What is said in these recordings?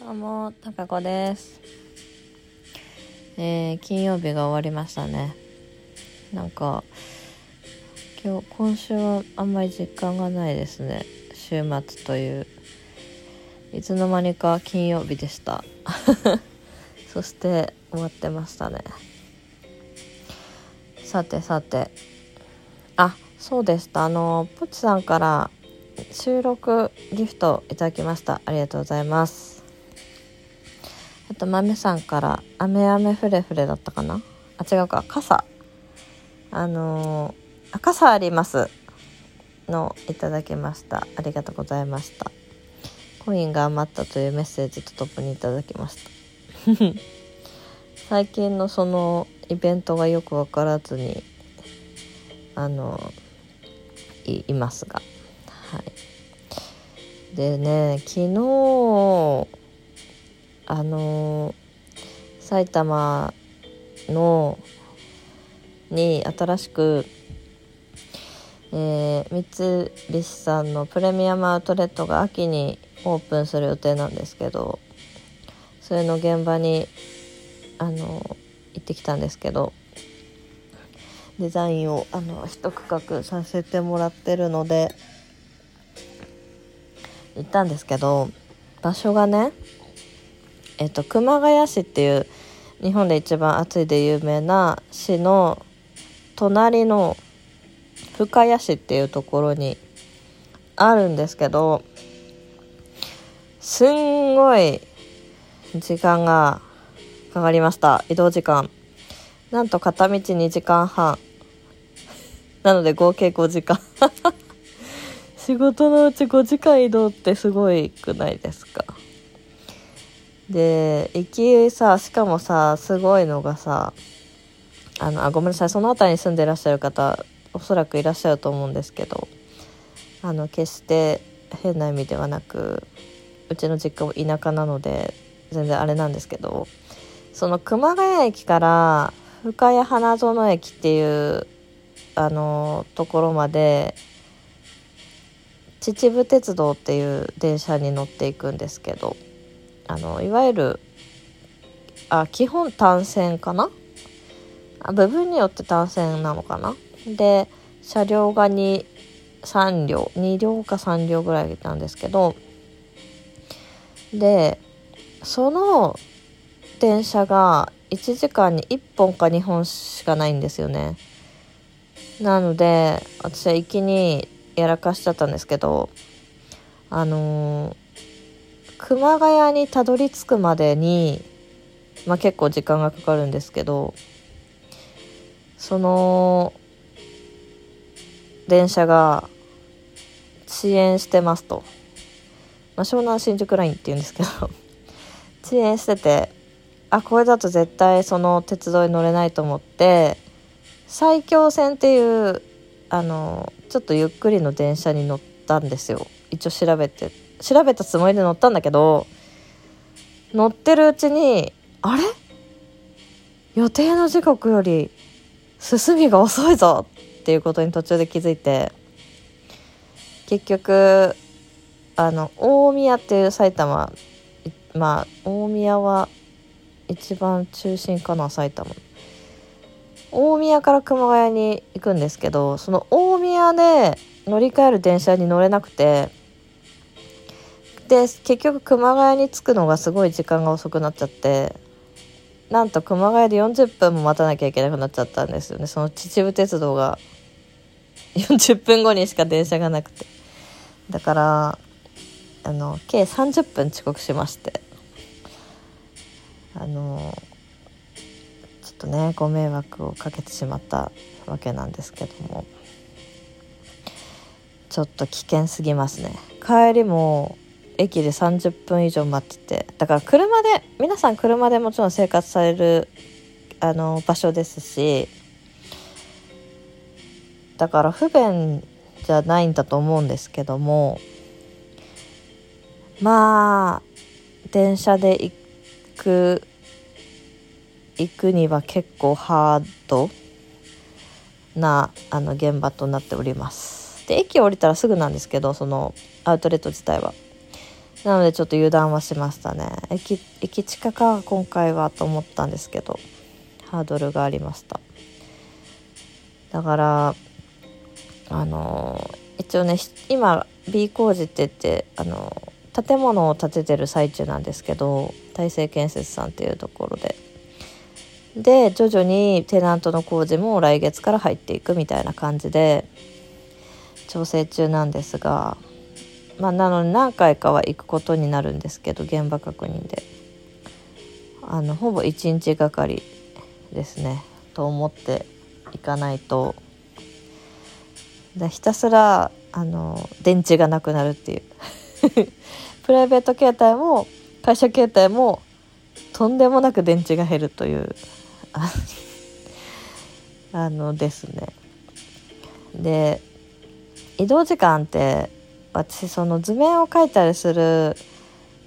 どうも、たかこです。えー、金曜日が終わりましたね。なんか、今日、今週はあんまり実感がないですね。週末という。いつの間にか金曜日でした。そして、終わってましたね。さてさて。あ、そうでした。あの、ポチさんから収録ギフトいただきました。ありがとうございます。と、豆さんから、あめあめふれふれだったかな？あ、違うか、傘。あのー、傘あります。の、いただきました。ありがとうございました。コインが余ったというメッセージとともにいただきました。最近のそのイベントがよくわからずに、あのいいますが。はい。でね、昨日、あの埼玉のに新しく、えー、三菱さんのプレミアムアウトレットが秋にオープンする予定なんですけどそれの現場にあの行ってきたんですけどデザインをあの一区画させてもらってるので行ったんですけど場所がねえっと、熊谷市っていう日本で一番暑いで有名な市の隣の深谷市っていうところにあるんですけどすんごい時間がかかりました。移動時間。なんと片道2時間半。なので合計5時間。仕事のうち5時間移動ってすごいくないですか？で行きさしかもさすごいのがさあのあごめんなさいその辺りに住んでらっしゃる方おそらくいらっしゃると思うんですけどあの決して変な意味ではなくうちの実家も田舎なので全然あれなんですけどその熊谷駅から深谷花園駅っていうあのところまで秩父鉄道っていう電車に乗っていくんですけどあのいわゆるあ基本単線かな？あ部分によって単線なのかな？で車両が2 3両2両か3両ぐらいなんですけどでその電車が1時間に1本か2本しかないんですよね。なので私は行きにやらかしちゃったんですけどあのー熊谷にたどり着くまでに、まあ、結構時間がかかるんですけどその電車が遅延してますと、まあ、湘南新宿ラインっていうんですけど 遅延しててあこれだと絶対その鉄道に乗れないと思って埼京線っていうあのちょっとゆっくりの電車に乗ったんですよ。一応調べて調べたつもりで乗ったんだけど乗ってるうちにあれ？予定の時刻より進みが遅いぞっていうことに途中で気づいて結局あの大宮っていう埼玉まあ大宮は一番中心かな埼玉。大宮から熊谷に行くんですけどその大宮で乗り換える電車に乗れなくてで結局熊谷に着くのがすごい時間が遅くなっちゃってなんと熊谷で40分も待たなきゃいけなくなっちゃったんですよね。その秩父鉄道が 40分後にしか電車がなくて。だからあの計30分遅刻しまして。あのちょっとねご迷惑をかけてしまったわけなんですけども。ちょっと危険すぎますね。帰りも駅で30分以上待っててだから車で皆さん車でもちろん生活されるあの場所ですしだから不便じゃないんだと思うんですけどもまあ電車で行く行くには結構ハードなあの現場となっております。で駅降りたらすぐなんですけどそのアウトレット自体は。なのでちょっと油断はしましたね。駅駅近か今回はと思ったんですけどハードルがありました。だからあの一応ね今 B 工事って言ってあの建物を建ててる最中なんですけど大成建設さんっていうところで。で徐々にテナントの工事も来月から入っていくみたいな感じで調整中なんですがまあなので何回かは行くことになるんですけど現場確認で。あのほぼ1日がかりですねと思っていかないと。ひたすらあの電池がなくなるっていう。プライベート携帯も会社携帯もとんでもなく電池が減るという あのですね。で移動時間って私その図面を描いたりする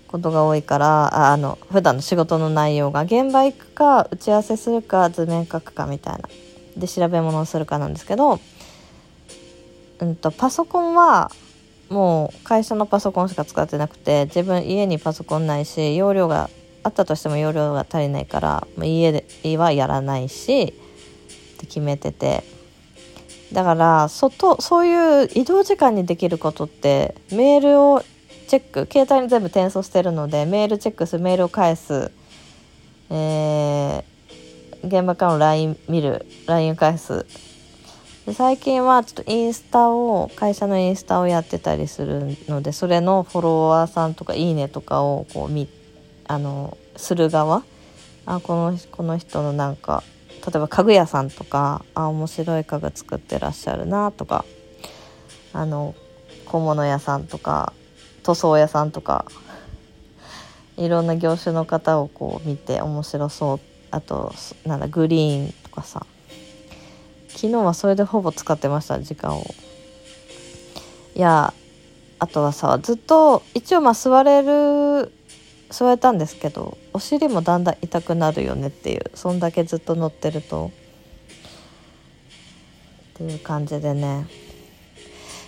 ことが多いからああの普段の仕事の内容が現場行くか打ち合わせするか図面描くかみたいな。で調べ物をするかなんですけど、うんと、パソコンはもう会社のパソコンしか使ってなくて自分家にパソコンないし容量があったとしても容量が足りないから家ではやらないしって決めてて。だから外そういう移動時間にできることってメールをチェック携帯に全部転送してるのでメールチェックするメールを返す、えー、現場からの LINE 見る LINE 返す。で最近はちょっとインスタを会社のインスタをやってたりするのでそれのフォロワーさんとか「いいね」とかをこう見あのする側。あこのこの人のなんか例えば家具屋さんとかあ面白い家具作ってらっしゃるなとかあの小物屋さんとか塗装屋さんとかいろんな業種の方をこう見て面白そう。あとなんだグリーンとかさ。昨日はそれでほぼ使ってました時間を。いやあとはさずっと一応まあ座れる座れたんですけどお尻もだんだん痛くなるよねっていうそんだけずっと乗ってると。っていう感じでね。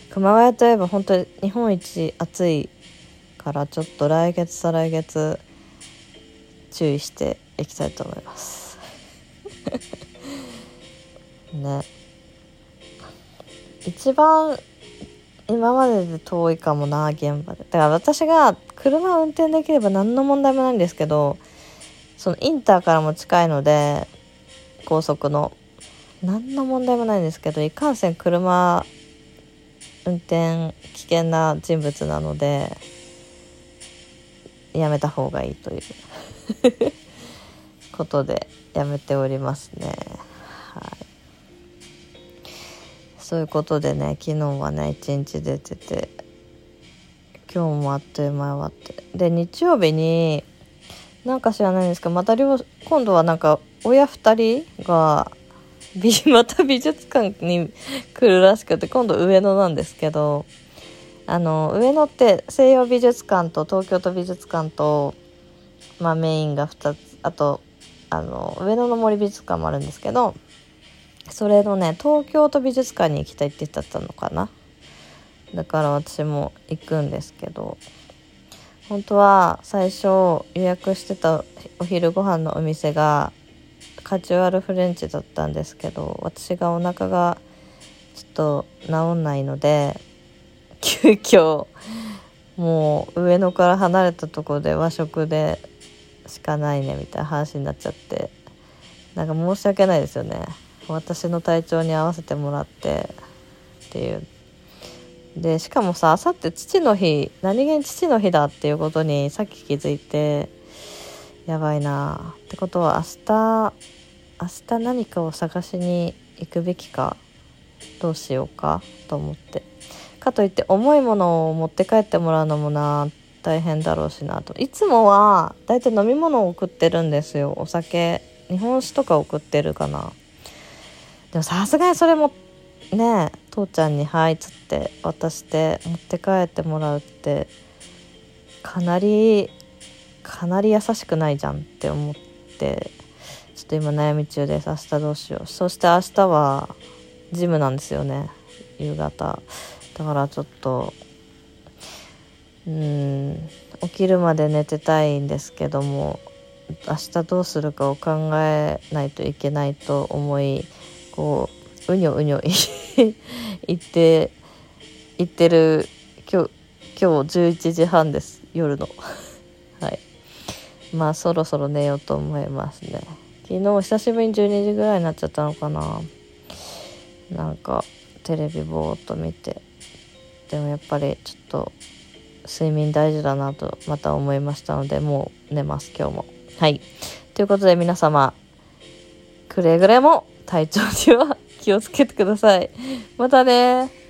熊谷といえば本当に日本一暑いからちょっと来月再来月注意していきたいと思います。ね。一番今までで遠いかもな現場で。だから私が車運転できれば何の問題もないんですけどそのインターからも近いので高速の。何の問題もないんですけどいかんせん車運転危険な人物なのでやめた方がいいという。ことでやめておりますね。そういうことでね昨日はね一日出てて今日もあっという間終わって。で日曜日になんか知らないんですけどまた両今度はなんか親2人が また美術館に来るらしくて今度上野なんですけどあの上野って西洋美術館と東京都美術館と、まあ、メインが2つあとあの上野の森美術館もあるんですけどそれのね東京都美術館に行きたいって言ってたのかな？だから私も行くんですけど本当は最初予約してたお昼ご飯のお店がカジュアルフレンチだったんですけど私がお腹がちょっと治んないので急遽もう上野から離れたとこで和食でしかないねみたいな話になっちゃってなんか申し訳ないですよね。私の体調に合わせてもらってっていう。でしかもさあさって父の日何気に父の日だっていうことにさっき気づいてやばいな。ってことは明日明日何かを探しに行くべきかどうしようかと思って。かといって重いものを持って帰ってもらうのもな大変だろうしなと。いつもは大体飲み物を送ってるんですよ。お酒日本酒とか送ってるかな。でもさすがにそれもね父ちゃんに「はい」っつって渡して持って帰ってもらうってかなりかなり優しくないじゃんって思ってちょっと今悩み中です明日どうしよう。そして明日はジムなんですよね夕方。だからちょっとうん起きるまで寝てたいんですけども明日どうするかを考えないといけないと思いこううにょうにょ言って言ってる今日今日11時半です夜の。はい。まあそろそろ寝ようと思いますね。昨日久しぶりに12時ぐらいになっちゃったのかな。なんかテレビぼーっと見て。でもやっぱりちょっと睡眠大事だなとまた思いましたのでもう寝ます今日も。はい。ということで皆様くれぐれも体調には気をつけてください。またね